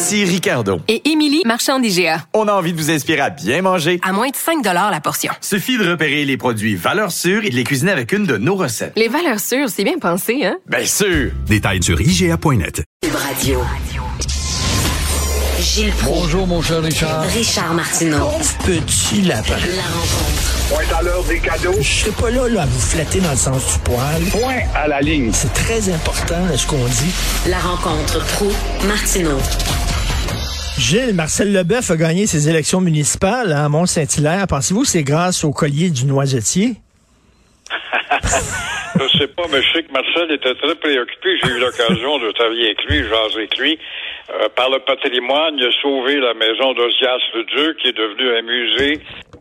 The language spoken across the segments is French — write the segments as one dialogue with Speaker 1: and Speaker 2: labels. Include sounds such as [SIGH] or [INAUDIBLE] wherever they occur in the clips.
Speaker 1: Ici Ricardo.
Speaker 2: Et Émilie, marchand d'IGA.
Speaker 1: On a envie de vous inspirer à bien manger.
Speaker 2: À moins de 5 la portion.
Speaker 1: Suffit de repérer les produits valeurs sûres et de les cuisiner avec une de nos recettes.
Speaker 2: Les valeurs sûres, c'est bien pensé, hein?
Speaker 1: Bien sûr!
Speaker 3: Détails sur IGA.net.
Speaker 4: Radio. Gilles Proulx.
Speaker 5: Bonjour, mon cher Richard.
Speaker 4: Richard Martineau.
Speaker 5: Petit lapin.
Speaker 4: La rencontre.
Speaker 6: Point à l'heure des cadeaux.
Speaker 5: Je serai pas là, là, à vous flatter dans le sens du poil.
Speaker 6: Point à la ligne.
Speaker 5: C'est très important, ce qu'on dit.
Speaker 4: La rencontre pro martineau
Speaker 5: Gilles, Marcel Leboeuf a gagné ses élections municipales à Mont-Saint-Hilaire. Pensez-vous que c'est grâce au collier du noisetier? [LAUGHS]
Speaker 7: je sais pas, mais je sais que Marcel était très préoccupé. J'ai eu l'occasion de travailler avec lui, jaser avec lui. Euh, par le patrimoine, il a sauvé la maison d'Ozias le Duc, qui est devenu un musée.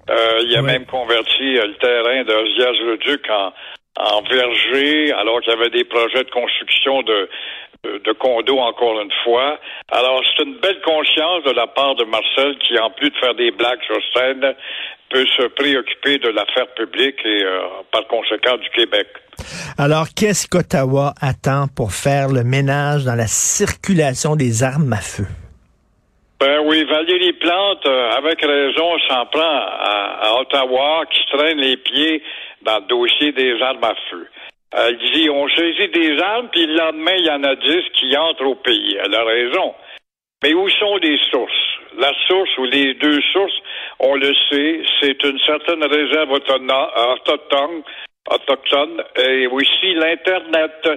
Speaker 7: Euh, il a même converti euh, le terrain d'Ozias le Duc en, en verger, alors qu'il y avait des projets de construction de, de condos encore une fois. Alors, c'est une belle conscience de la part de Marcel qui, en plus de faire des blagues sur scène, peut se préoccuper de l'affaire publique et euh, par conséquent du Québec.
Speaker 5: Alors, qu'est-ce qu'Ottawa attend pour faire le ménage dans la circulation des armes à feu?
Speaker 7: Ben oui, Valérie Plante, euh, avec raison, s'en prend à, Ottawa, qui traîne les pieds dans le dossier des armes à feu. Elle dit, on saisit des armes, puis le lendemain, il y en a dix qui entrent au pays. Elle a raison. Mais où sont les sources? La source ou les deux sources, on le sait, c'est une certaine réserve autochtone, autochtone et aussi l'Internet.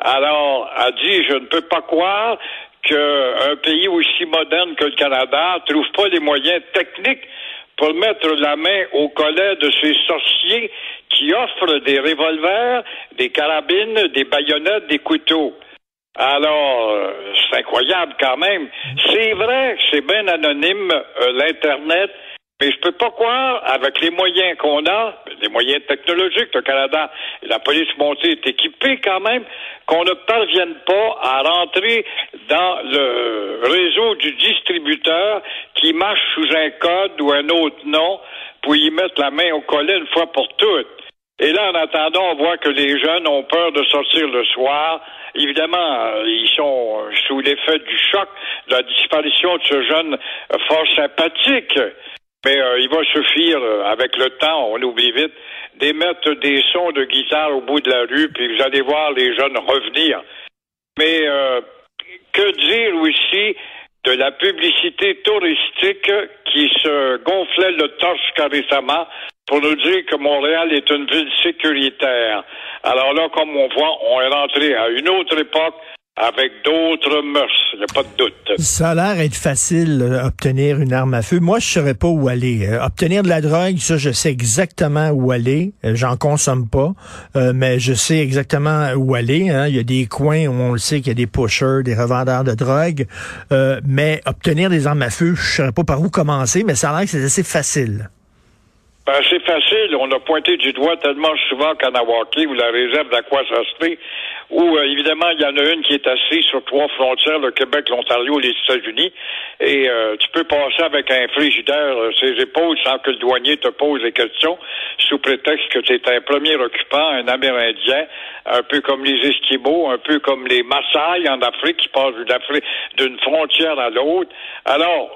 Speaker 7: Alors, elle dit, je ne peux pas croire qu'un pays aussi moderne que le Canada trouve pas les moyens techniques pour mettre la main au collet de ces sorciers qui offrent des revolvers, des carabines, des baïonnettes, des couteaux. Alors, euh, c'est incroyable quand même. C'est vrai c'est bien anonyme, euh, l'Internet, mais je peux pas croire, avec les moyens qu'on a, les moyens technologiques, le Canada la police montée est équipée quand même, qu'on ne parvienne pas à rentrer dans le réseau du distributeur qui marche sous un code ou un autre nom pour y mettre la main au collet une fois pour toutes. Et là, en attendant, on voit que les jeunes ont peur de sortir le soir. Évidemment, ils sont sous l'effet du choc de la disparition de ce jeune fort sympathique. Mais euh, il va suffire, euh, avec le temps, on oublie vite, d'émettre des sons de guitare au bout de la rue, puis vous allez voir les jeunes revenir. Mais euh, que dire aussi de la publicité touristique qui se gonflait le torse récemment pour nous dire que Montréal est une ville sécuritaire? Alors là, comme on voit, on est rentré à une autre époque avec d'autres mœurs, il a pas de doute.
Speaker 5: Ça a l'air être facile d'obtenir une arme à feu. Moi, je ne saurais pas où aller. Euh, obtenir de la drogue, ça, je sais exactement où aller. Euh, j'en consomme pas, euh, mais je sais exactement où aller. Hein. Il y a des coins où on le sait qu'il y a des pushers, des revendeurs de drogue. mais obtenir des armes à feu, je ne saurais pas par où commencer, mais ça a l'air que c'est assez facile.
Speaker 7: Ben, c'est facile. On a pointé du doigt tellement souvent Kanawaki ou la réserve d'Aquasasté, où euh, évidemment il y en a une qui est assise sur trois frontières, le Québec, l'Ontario, les États-Unis, et euh, tu peux passer avec un frigidaire euh, ses épaules sans que le douanier te pose des questions, sous prétexte que tu es un premier occupant, un Amérindien, un peu comme les Esquimaux, un peu comme les Maasai en Afrique qui passent d'une frontière à l'autre. Alors,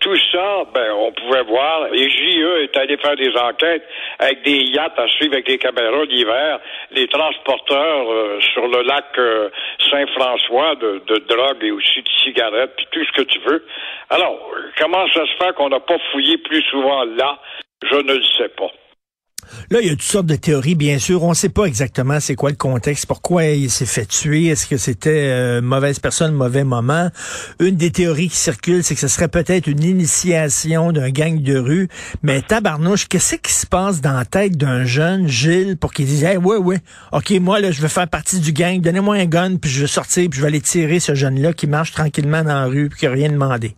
Speaker 7: tout ça, ben, on pouvait voir, et JE allé faire des enquêtes avec des yachts à suivre avec des caméras d'hiver, les transporteurs euh, sur le lac euh, Saint-François de, de, drogue et aussi de cigarettes, puis tout ce que tu veux. Alors, comment ça se fait qu'on n'a pas fouillé plus souvent là? Je ne le sais pas.
Speaker 5: Là, il y a toutes sortes de théories, bien sûr. On ne sait pas exactement c'est quoi le contexte, pourquoi il s'est fait tuer, est-ce que c'était euh, mauvaise personne, mauvais moment. Une des théories qui circulent, c'est que ce serait peut-être une initiation d'un gang de rue. Mais tabarnouche, qu'est-ce qui se passe dans la tête d'un jeune, Gilles, pour qu'il dise, hey, ouais, ouais, ok, moi, là, je veux faire partie du gang, donnez-moi un gun, puis je vais sortir, puis je vais aller tirer ce jeune-là qui marche tranquillement dans la rue, puis qui n'a rien demandé.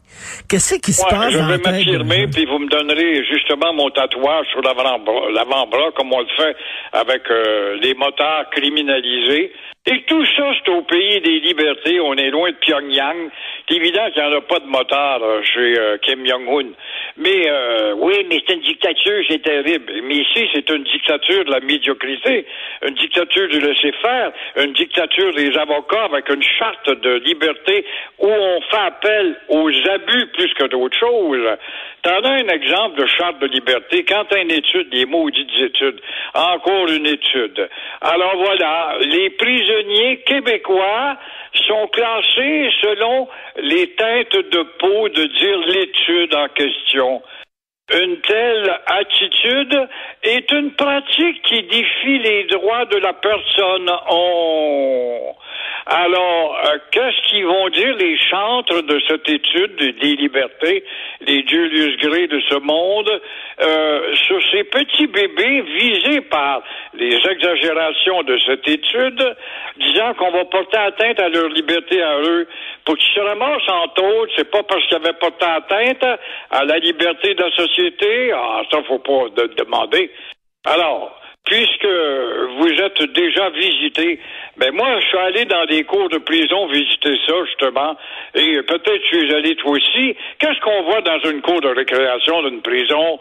Speaker 5: Qu'est-ce qui se
Speaker 7: Ouais,
Speaker 5: passe
Speaker 7: je vais m'affirmer, puis vous me donnerez justement mon tatouage sur l'avant-bras, l'avant-bras, comme on le fait avec euh, les motards criminalisés. Et tout ça, c'est au pays des libertés. On est loin de Pyongyang. C'est évident qu'il n'y en a pas de motards euh, chez euh, Kim Jong-un. Mais euh, oui, mais c'est une dictature, c'est terrible. Mais ici, c'est une dictature de la médiocrité, une dictature du laisser-faire, une dictature des avocats avec une charte de liberté où on fait appel aux abus plus que d'autres choses. T'en as un exemple de charte de liberté. Quand t'as une étude, des maudites études, encore une étude. Alors voilà, les prisonniers québécois sont classés selon les teintes de peau de dire l'étude en question. Une telle attitude est une pratique qui défie les droits de la personne. On... Alors, euh, qu'est-ce qu'ils vont dire les chantres de cette étude des- des libertés, les Julius Gray de ce monde, euh, sur ces petits bébés visés par les exagérations de cette étude, disant qu'on va porter atteinte à leur liberté à eux, pour qu'ils se ramassent en tôle, c'est pas parce qu'ils avaient porté atteinte à la liberté de la société, ah, ça faut pas de- demander. Alors, puisque vous êtes déjà visité, ben moi, je suis allé dans des cours de prison visiter ça, justement, et peut-être tu es allé toi aussi. Qu'est-ce qu'on voit dans une cour de récréation d'une prison?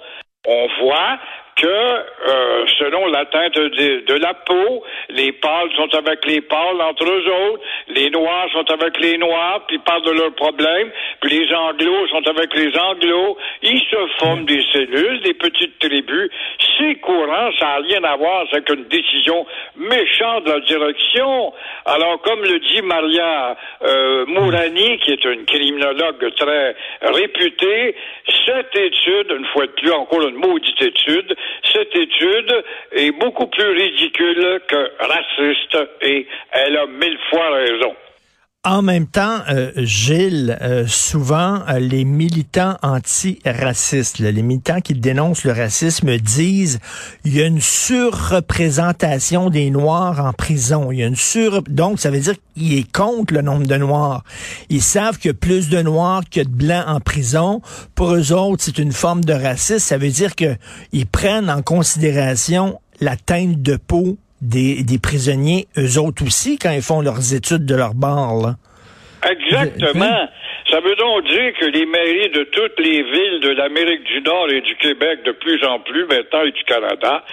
Speaker 7: On voit que, euh, selon la teinte de, la peau, les pâles sont avec les pâles entre eux autres, les noirs sont avec les noirs, puis ils parlent de leurs problèmes, puis les anglos sont avec les anglos, ils se forment des cellules, des petites tribus. C'est courant, ça n'a rien à voir avec une décision méchante de la direction. Alors, comme le dit Maria euh, Mourani, qui est une criminologue très réputée, cette étude, une fois de plus, encore une maudite étude, cette étude est beaucoup plus ridicule que raciste et elle a mille fois raison.
Speaker 5: En même temps, euh, Gilles, euh, souvent euh, les militants antiracistes, là, les militants qui dénoncent le racisme disent il y a une surreprésentation des Noirs en prison. Il y a une sur donc ça veut dire qu'il est contre le nombre de Noirs. Ils savent qu'il plus de Noirs que de Blancs en prison. Pour eux autres, c'est une forme de racisme. Ça veut dire que ils prennent en considération la teinte de peau des, des prisonniers, eux autres aussi, quand ils font leurs études de leur bar, là.
Speaker 7: Exactement. Ça veut donc dire que les mairies de toutes les villes de l'Amérique du Nord et du Québec, de plus en plus maintenant, et du Canada,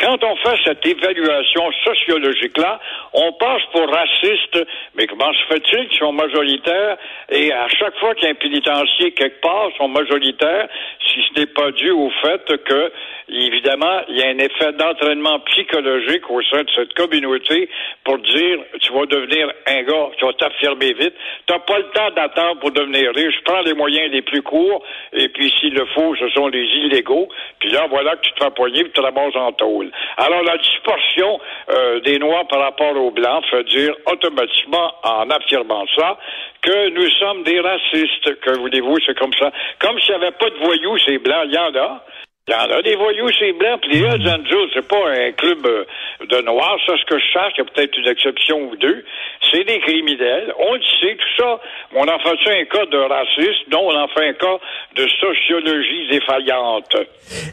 Speaker 7: quand on fait cette évaluation sociologique-là, on passe pour raciste. Mais comment se fait-il qu'ils sont majoritaires? Et à chaque fois qu'il y a un pénitencier quelque part, sont majoritaires, si ce n'est pas dû au fait que, évidemment, il y a un effet d'entraînement psychologique au sein de cette communauté pour dire, tu vas devenir un gars, tu vas t'affirmer vite. T'as pas le temps d'attendre pour devenir riche. Prends les moyens les plus courts, et puis s'il le faut, ce sont les illégaux. Puis là, voilà que tu te fais poigner, puis tu ramasses en tôle. Alors, la dispersion euh, des Noirs par rapport aux Blancs fait dire automatiquement, en affirmant ça, que nous sommes des racistes. Que voulez-vous, c'est comme ça. Comme s'il n'y avait pas de voyous, ces Blancs, il y en a. Il y en a des voyous, c'est blanc. Puis les Hells Angels, c'est pas un club euh, de noirs. Ça, ce que je cherche, il y a peut-être une exception ou deux. C'est des criminels. On le sait, tout ça. On en fait un cas de racisme? Non, on en fait un cas de sociologie défaillante.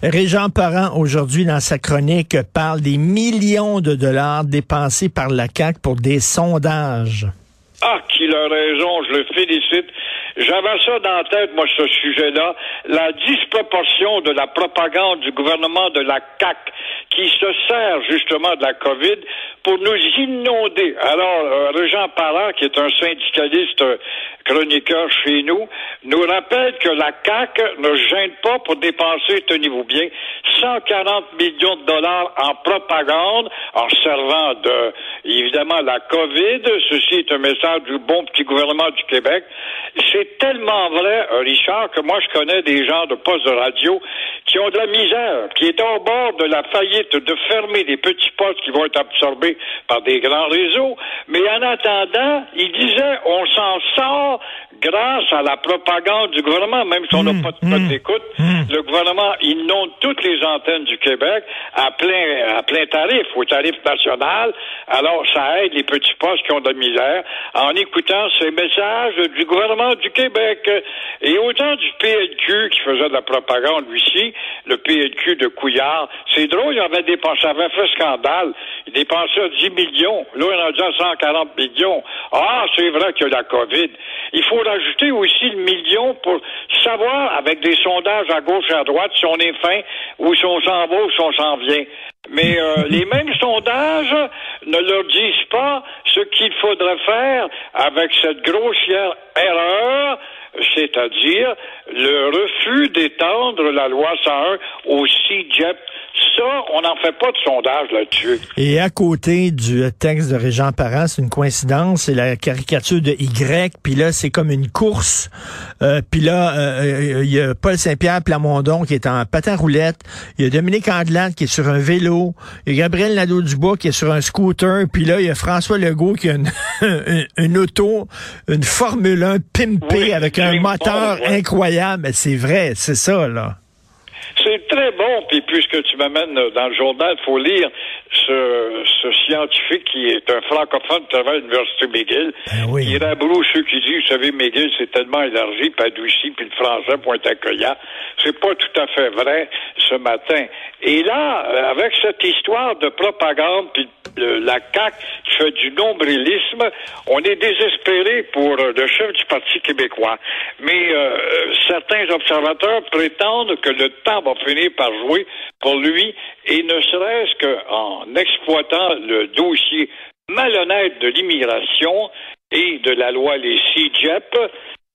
Speaker 5: Régent Parent, aujourd'hui, dans sa chronique, parle des millions de dollars dépensés par la CAQ pour des sondages.
Speaker 7: Ah, qu'il a raison, je le félicite. J'avais ça dans la tête, moi, ce sujet-là. La disproportion de la propagande du gouvernement de la CAQ qui se sert justement de la COVID pour nous inonder. Alors, euh, Régent Parent, qui est un syndicaliste euh, chroniqueur chez nous, nous rappelle que la CAQ ne gêne pas pour dépenser, tenez-vous bien, 140 millions de dollars en propagande, en servant de, évidemment, la COVID. Ceci est un message du bon petit gouvernement du Québec. C'est tellement vrai, Richard, que moi, je connais des gens de postes de radio qui ont de la misère, qui est au bord de la faillite de fermer des petits postes qui vont être absorbés par des grands réseaux. Mais en attendant, ils disaient, on s'en sort grâce à la propagande du gouvernement, même si on n'a pas de code d'écoute. Le gouvernement inonde toutes les antennes du Québec à plein, à plein tarif, au tarif national. Alors, ça aide les petits postes qui ont de la misère en écoutant ces messages du gouvernement du Québec. Et autant du PLQ qui faisait de la propagande, lui ci le PLQ de Couillard, c'est drôle, il avait dépensé, ça avait fait scandale. Il dépensait 10 millions. Là, il en a déjà 140 millions. Ah, c'est vrai qu'il y a la COVID. Il faut rajouter aussi le million pour savoir, avec des sondages à gauche et à droite, si on est fin ou si on s'en va ou si on s'en vient. Mais euh, [LAUGHS] les mêmes sondages ne leur disent pas ce qu'il faudrait faire avec cette grossière erreur, c'est-à-dire le refus d'étendre la loi 101 au CIGEP. Ça, on n'en fait pas de sondage là-dessus.
Speaker 5: Et à côté du texte de Régent Parent, c'est une coïncidence, c'est la caricature de Y, puis là, c'est comme une course. Euh, puis là, euh, il y a Paul Saint-Pierre Plamondon qui est en patin roulette, il y a Dominique Andelade qui est sur un vélo, il y a Gabriel Nadeau-Dubois qui est sur un scooter, puis là, il y a François Legault qui a une, une, [LAUGHS] une auto, une Formule 1 pimpée
Speaker 7: Oui,
Speaker 5: avec un moteur
Speaker 7: bon, ouais.
Speaker 5: incroyable. Mais C'est vrai, c'est ça, là.
Speaker 7: C'est très bon, puis puisque tu m'amènes dans le journal, il faut lire ce, ce scientifique qui est un francophone qui travaille à l'Université McGill,
Speaker 5: Ben oui.
Speaker 7: qui rabroue ceux qui disent, vous savez, McGill, c'est tellement élargi, puis adouci, puis le français, point accueillant. C'est pas tout à fait vrai ce matin. Et là, avec cette histoire de propagande, puis le- la CAQ qui fait du nombrilisme, on est désespéré pour euh, le chef du Parti québécois. Mais euh, certains observateurs prétendent que le temps va finir par jouer pour lui, et ne serait-ce qu'en exploitant le dossier malhonnête de l'immigration et de la loi les CIGEP,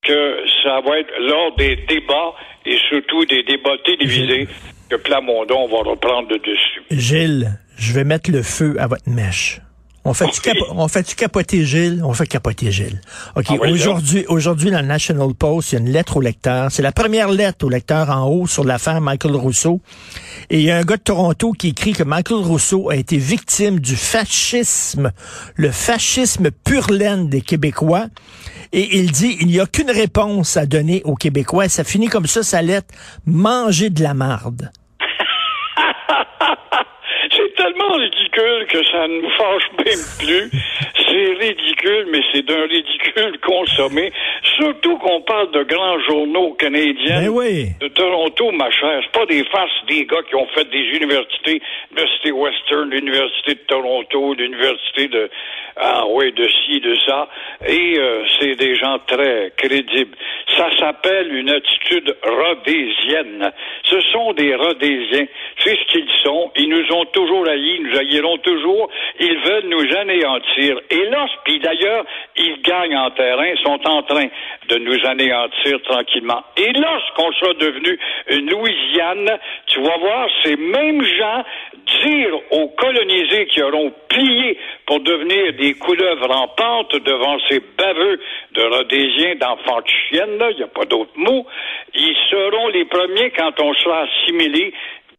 Speaker 7: que ça va être lors des débats et surtout des débats télévisés que Plamondon va reprendre le dessus.
Speaker 5: Gilles, je vais mettre le feu à votre mèche. On fait, tu
Speaker 7: Oui.
Speaker 5: on fait capoter Gilles? On fait capoter Gilles. OK,
Speaker 7: Ah oui,
Speaker 5: aujourd'hui, aujourd'hui, dans le National Post, il y a une lettre au lecteur. C'est la première lettre au lecteur en haut sur l'affaire Michael Rousseau. Et il y a un gars de Toronto qui écrit que Michael Rousseau a été victime du fascisme, le fascisme pur laine des Québécois. Et il dit, il n'y a qu'une réponse à donner aux Québécois. Ça finit comme ça, sa lettre, manger de la marde. [LAUGHS]
Speaker 7: Que ça ne nous fâche plus. C'est ridicule, mais c'est d'un ridicule [LAUGHS] consommé. Surtout qu'on parle de grands journaux canadiens.
Speaker 5: Ben oui.
Speaker 7: De Toronto, ma chère. C'est pas des farces des gars qui ont fait des universités, l'Université Western, l'Université de Toronto, l'Université de, ah oui, de ci, de ça. Et euh, c'est des gens très crédibles. Ça s'appelle une attitude rhodésienne. Ce sont des rhodésiens. C'est ce qu'ils sont. Ils nous ont toujours haïs, ils nous haïront toujours. Ils veulent nous anéantir. Et là, puis d'ailleurs, ils gagnent en terrain, sont en train de nous anéantir tranquillement. Et lorsqu'on sera devenu une Louisiane, tu vas voir ces mêmes gens dire aux colonisés qui auront plié pour devenir des couleuvres en pente devant ces baveux de Rhodésiens, d'enfants de chiennes, il n'y a pas d'autre mot, ils seront les premiers quand on sera assimilés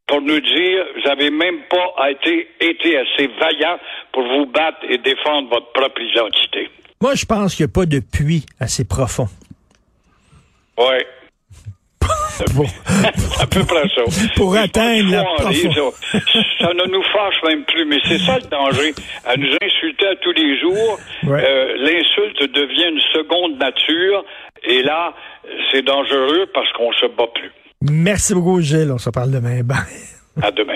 Speaker 7: pour nous dire, vous avez même pas été, été assez vaillant pour vous battre et défendre votre propre identité.
Speaker 5: Moi, je pense qu'il n'y a pas de puits assez profond.
Speaker 7: Ouais. [LAUGHS]
Speaker 5: Bon.
Speaker 7: à peu près ça.
Speaker 5: Pour atteindre la profondeur.
Speaker 7: ça. Ça ne nous fâche même plus, mais c'est ça le danger. À nous insulter à tous les jours,
Speaker 5: Ouais.
Speaker 7: euh, l'insulte devient une seconde nature, et là, c'est dangereux parce qu'on se bat plus.
Speaker 5: Merci beaucoup, Gilles. On se parle demain. Bye.
Speaker 7: À demain.